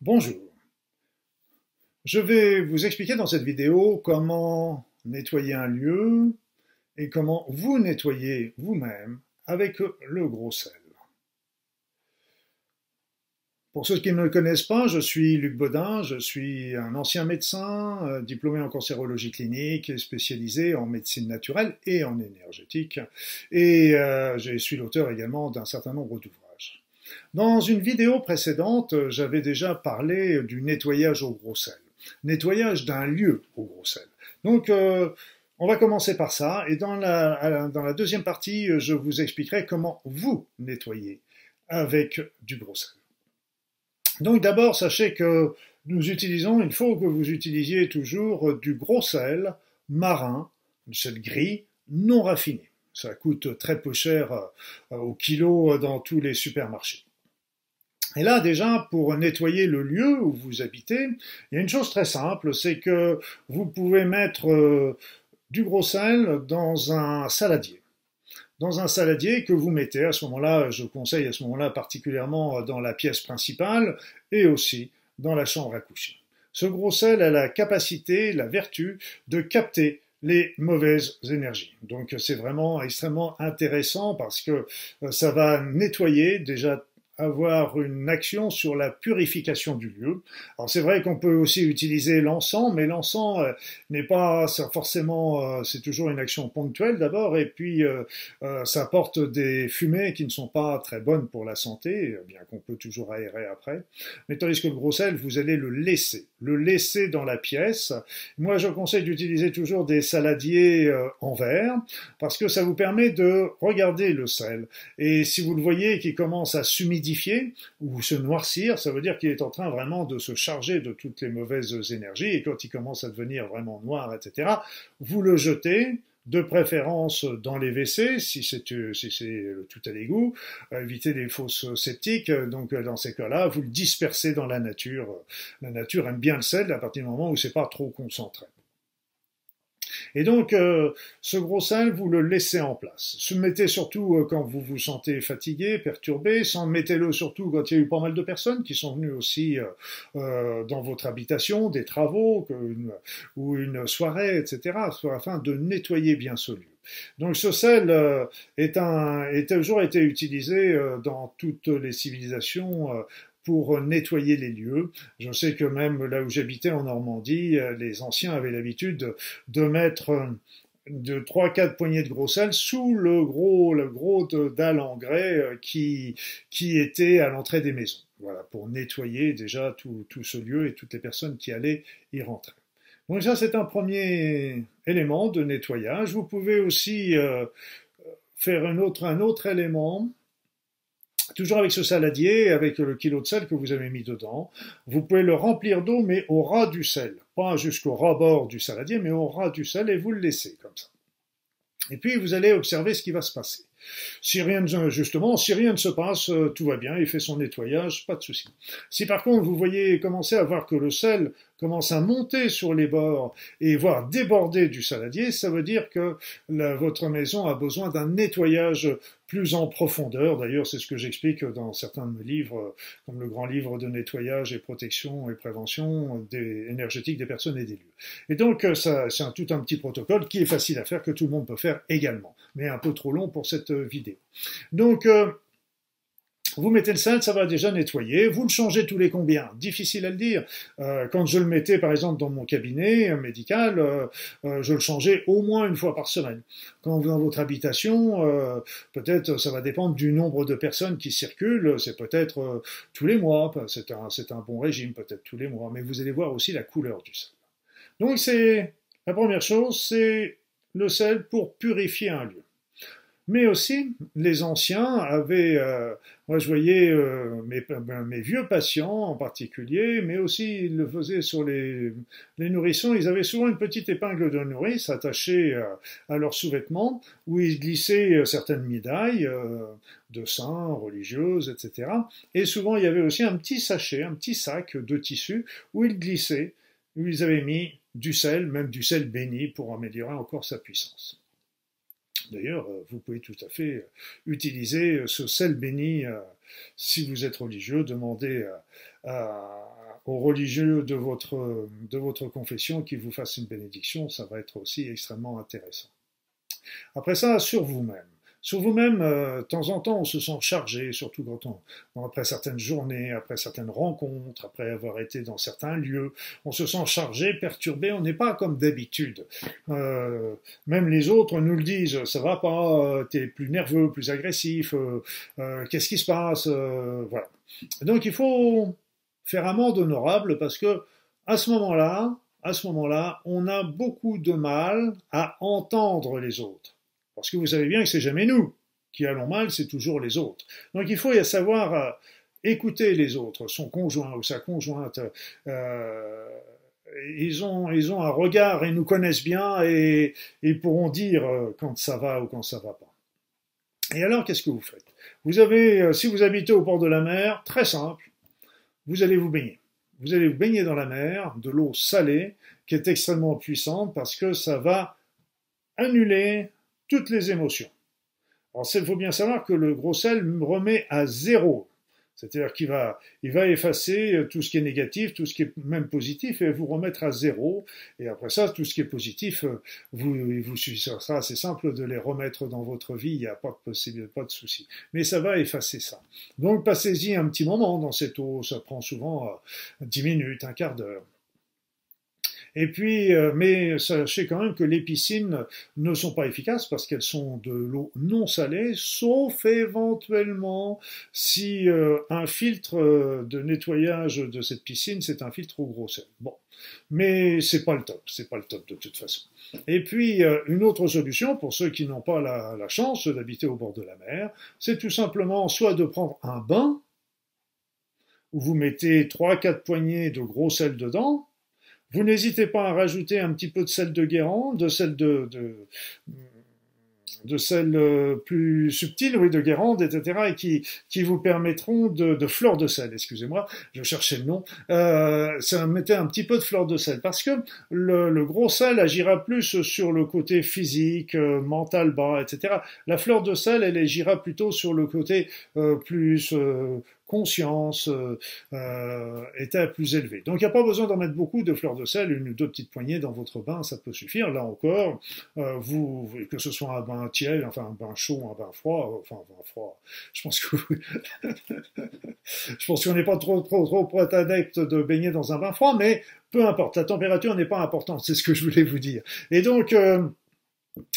Bonjour. Je vais vous expliquer dans cette vidéo comment nettoyer un lieu et comment vous nettoyer vous-même avec le gros sel. Pour ceux qui ne me connaissent pas, je suis Luc Baudin, je suis un ancien médecin, euh, diplômé en cancérologie clinique et spécialisé en médecine naturelle et en énergétique. Et euh, je suis l'auteur également d'un certain nombre d'ouvrages. Dans une vidéo précédente, j'avais déjà parlé du nettoyage au gros sel, nettoyage d'un lieu au gros sel. Donc, euh, on va commencer par ça, et dans la, deuxième partie, je vous expliquerai comment vous nettoyer avec du gros sel. Donc d'abord, sachez que nous utilisons, il faut que vous utilisiez toujours du gros sel marin, du sel gris, non raffiné. Ça coûte très peu cher euh, au kilo dans tous les supermarchés. Et là, déjà, pour nettoyer le lieu où vous habitez, il y a une chose très simple, c'est que vous pouvez mettre euh, du gros sel dans un saladier. Dans un saladier que vous mettez, à ce moment-là, je conseille à ce moment-là particulièrement dans la pièce principale et aussi dans la chambre à coucher. Ce gros sel a la capacité, la vertu de capter les mauvaises énergies. Donc c'est vraiment extrêmement intéressant parce que euh, ça va nettoyer déjà avoir une action sur la purification du lieu. Alors c'est vrai qu'on peut aussi utiliser l'encens, mais l'encens euh, n'est pas forcément, euh, c'est toujours une action ponctuelle d'abord, et puis euh, ça apporte des fumées qui ne sont pas très bonnes pour la santé, bien qu'on peut toujours aérer après. Mais tandis que le gros sel, vous allez le laisser, le laisser dans la pièce. Moi, je conseille d'utiliser toujours des saladiers en verre, parce que ça vous permet de regarder le sel. Et si vous le voyez qui commence à s'humidifier, ou se noircir, ça veut dire qu'il est en train vraiment de se charger de toutes les mauvaises énergies, et quand il commence à devenir vraiment noir, etc., vous le jetez, de préférence dans les WC, si c'est si tout à l'égout, éviter les fausses sceptiques. Donc dans ces cas-là, vous le dispersez dans la nature. La nature aime bien le sel à partir du moment où c'est pas trop concentré. Et donc, euh, ce gros sel, vous le laissez en place. Se mettez surtout euh, quand vous vous sentez fatigué, perturbé, sans mettez-le surtout quand il y a eu pas mal de personnes qui sont venues aussi euh, dans votre habitation, des travaux ou une soirée, etc., afin de nettoyer bien ce lieu. Donc ce sel est un, est toujours été utilisé dans toutes les civilisations pour nettoyer les lieux. Je sais que même là où j'habitais en Normandie, euh, les anciens avaient l'habitude de mettre euh, de 3-4 poignées de gros sel sous le gros, le gros dalle en grès euh, qui, qui était à l'entrée des maisons. Voilà, pour nettoyer déjà tout, tout, ce lieu et toutes les personnes qui allaient y rentrer. Donc ça, c'est un premier élément de nettoyage. Vous pouvez aussi faire un autre, un autre élément Toujours avec ce saladier, avec le kilo de sel que vous avez mis dedans, vous pouvez le remplir d'eau, mais au ras du sel. Pas jusqu'au ras-bord du saladier, mais au ras du sel, et vous le laissez comme ça. Et puis vous allez observer ce qui va se passer. Si rien justement, si rien ne se passe, euh, tout va bien, il fait son nettoyage, pas de souci. Si par contre vous voyez commencer à voir que le sel commence à monter sur les bords et voire déborder du saladier, ça veut dire que votre maison a besoin d'un nettoyage plus en profondeur. D'ailleurs, c'est ce que j'explique dans certains de mes livres, comme le grand livre de nettoyage et protection et prévention énergétique des personnes et des lieux. Et donc, ça, c'est un, tout un petit protocole qui est facile à faire, que tout le monde peut faire également, mais un peu trop long pour cette vidéo. Donc, euh, vous mettez le sel, ça va déjà nettoyer. Vous le changez tous les combien? Difficile à le dire. Euh, quand je le mettais, par exemple, dans mon cabinet médical, euh, euh, je le changeais au moins une fois par semaine. Quand vous dans votre habitation, peut-être ça va dépendre du nombre de personnes qui circulent. C'est peut-être tous les mois. C'est un, c'est un bon régime, peut-être tous les mois. Mais vous allez voir aussi la couleur du sel. Donc c'est la première chose, c'est le sel pour purifier un lieu mais aussi les anciens avaient, euh, moi je voyais euh, mes, mes, vieux patients en particulier, mais aussi ils le faisaient sur les, les nourrissons, ils avaient souvent une petite épingle de nourrice attachée à, à leurs sous-vêtements, où ils glissaient euh, certaines médailles de saints, religieuses, etc. Et souvent il y avait aussi un petit sachet, un petit sac de tissu, où ils glissaient, où ils avaient mis du sel, même du sel béni, pour améliorer encore sa puissance. D'ailleurs, euh, vous pouvez tout à fait euh, utiliser euh, ce sel béni si vous êtes religieux, demandez aux religieux de votre, de votre confession qui vous fassent une bénédiction, ça va être aussi extrêmement intéressant. Après ça, sur vous-même. Sur vous-même, euh, de temps en temps, on se sent chargé, surtout quand on, après certaines journées, après certaines rencontres, après avoir été dans certains lieux, on se sent chargé, perturbé, on n'est pas comme d'habitude. Euh, même les autres nous le disent, ça va pas, euh, t'es plus nerveux, plus agressif, qu'est-ce qui se passe, voilà. Donc il faut faire amende honorable parce que à ce moment-là, à ce moment-là, on a beaucoup de mal à entendre les autres. Parce que vous savez bien que c'est jamais nous qui allons mal, c'est toujours les autres. Donc il faut y savoir euh, écouter les autres, son conjoint ou sa conjointe. Euh, ils, ont, ils ont un regard et nous connaissent bien et ils pourront dire euh, quand ça va ou quand ça va pas. Et alors, qu'est-ce que vous faites? Vous avez, si vous habitez au bord de la mer, très simple, vous allez vous baigner. Vous allez vous baigner dans la mer, de l'eau salée, qui est extrêmement puissante parce que ça va annuler toutes les émotions. Alors, il faut bien savoir que le gros sel remet à zéro. C'est-à-dire qu'il va, il va effacer tout ce qui est négatif, tout ce qui est même positif, et vous remettre à zéro. Et après ça, tout ce qui est positif, vous, il vous suffira, c'est simple de les remettre dans votre vie, il n'y a pas de pas de souci. Mais ça va effacer ça. Donc, passez-y un petit moment dans cette eau, ça prend souvent 10 euh, minutes, un quart d'heure. Et puis, euh, mais sachez quand même que les piscines ne sont pas efficaces parce qu'elles sont de l'eau non salée, sauf éventuellement si euh, un filtre euh, de nettoyage de cette piscine, c'est un filtre au gros sel. Bon. Mais c'est pas le top, c'est pas le top de toute façon. Et puis, une autre solution pour ceux qui n'ont pas la, la chance d'habiter au bord de la mer, c'est tout simplement soit de prendre un bain, où vous mettez 3-4 poignées de gros sel dedans, vous n'hésitez pas à rajouter un petit peu de sel de Guérande, de sel de, de, de euh, plus subtil, oui, de Guérande, etc., et qui, qui vous permettront de, de fleurs de sel, excusez-moi, je cherchais le nom, euh, ça mettait un petit peu de fleurs de sel, parce que le, le, gros sel agira plus sur le côté physique, euh, mental bas, etc. La fleur de sel, elle agira plutôt sur le côté euh, plus euh, conscience, euh, euh, était plus élevé. Donc il n'y a pas besoin d'en mettre beaucoup de fleurs de sel, une ou deux petites poignées dans votre bain, ça peut suffire. Là encore, euh, vous, que ce soit un bain tiède, enfin un bain chaud, un bain froid, enfin un bain froid, je pense que je pense qu'on n'est pas trop trop trop adepte de baigner dans un bain froid, mais peu importe, la température n'est pas importante, c'est ce que je voulais vous dire. Et donc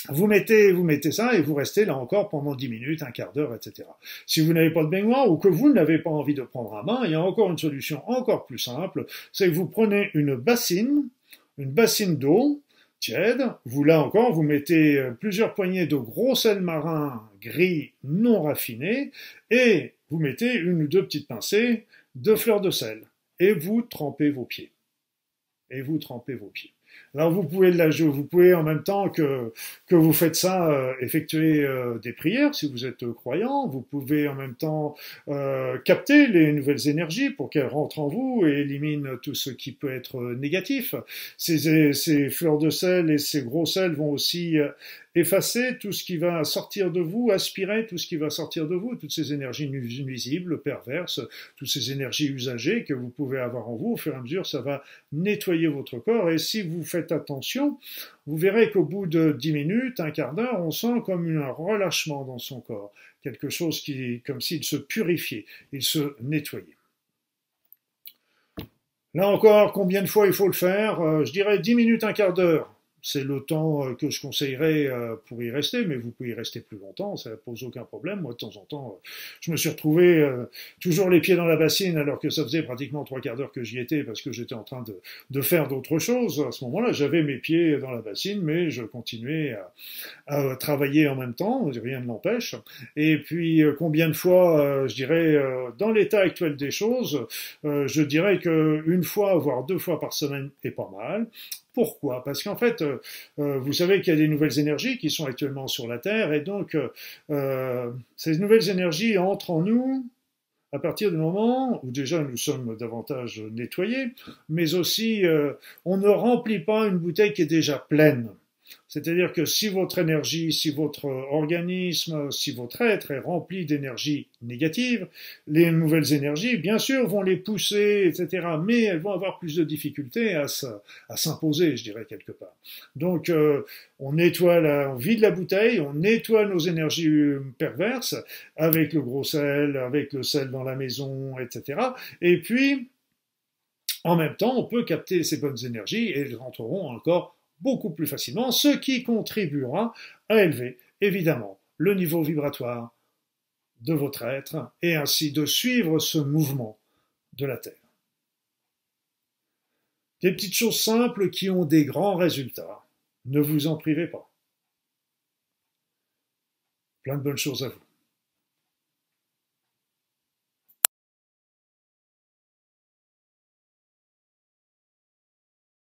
vous mettez, vous mettez ça et vous restez là encore pendant 10 minutes, un quart d'heure, etc. Si vous n'avez pas de baignoire ou que vous n'avez pas envie de prendre un bain, il y a encore une solution encore plus simple, c'est que vous prenez une bassine, une bassine d'eau tiède, vous là encore, vous mettez euh, plusieurs poignées de gros sel marin gris non raffiné et vous mettez une ou deux petites pincées de fleurs de sel et vous trempez vos pieds. Et vous trempez vos pieds. Alors vous pouvez la jouer, vous pouvez en même temps que que vous faites ça euh, effectuer euh, des prières si vous êtes croyant. Vous pouvez en même temps euh, capter les nouvelles énergies pour qu'elles rentrent en vous et éliminent tout ce qui peut être négatif. Ces, ces fleurs de sel et ces gros sels vont aussi effacer tout ce qui va sortir de vous, aspirer tout ce qui va sortir de vous, toutes ces énergies nuisibles, perverses, toutes ces énergies usagées que vous pouvez avoir en vous. Au fur et à mesure, ça va nettoyer votre corps. Et si vous faites attention, vous verrez qu'au bout de dix minutes, un quart d'heure, on sent comme un relâchement dans son corps. Quelque chose qui, comme s'il se purifiait, il se nettoyait. Là encore, combien de fois il faut le faire? Euh, Je dirais dix minutes, un quart d'heure c'est le temps euh, que je conseillerais euh, pour y rester, mais vous pouvez y rester plus longtemps, ça pose aucun problème. Moi, de temps en temps, euh, je me suis retrouvé toujours les pieds dans la bassine, alors que ça faisait pratiquement trois quarts d'heure que j'y étais, parce que j'étais en train de, faire d'autres choses. À ce moment-là, j'avais mes pieds dans la bassine, mais je continuais à, travailler en même temps, rien ne m'empêche. Et puis, combien de fois, je dirais, dans l'état actuel des choses, je dirais que une fois, voire deux fois par semaine est pas mal. Pourquoi? Parce qu'en fait, euh, euh, vous savez qu'il y a des nouvelles énergies qui sont actuellement sur la Terre, et donc euh, ces nouvelles énergies entrent en nous à partir du moment où déjà nous sommes davantage nettoyés, mais aussi on ne remplit pas une bouteille qui est déjà pleine. C'est-à-dire que si votre énergie, si votre organisme, si votre être est rempli d'énergie négative, les nouvelles énergies, bien sûr, vont les pousser, etc. Mais elles vont avoir plus de difficultés à, s'imposer, je dirais, quelque part. Donc, euh, on nettoie la, on vide la bouteille, on nettoie nos énergies perverses avec le gros sel, avec le sel dans la maison, etc. Et puis, en même temps, on peut capter ces bonnes énergies et elles rentreront encore beaucoup plus facilement, ce qui contribuera à élever, évidemment, le niveau vibratoire de votre être et ainsi de suivre ce mouvement de la Terre. Des petites choses simples qui ont des grands résultats. Ne vous en privez pas. Plein de bonnes choses à vous.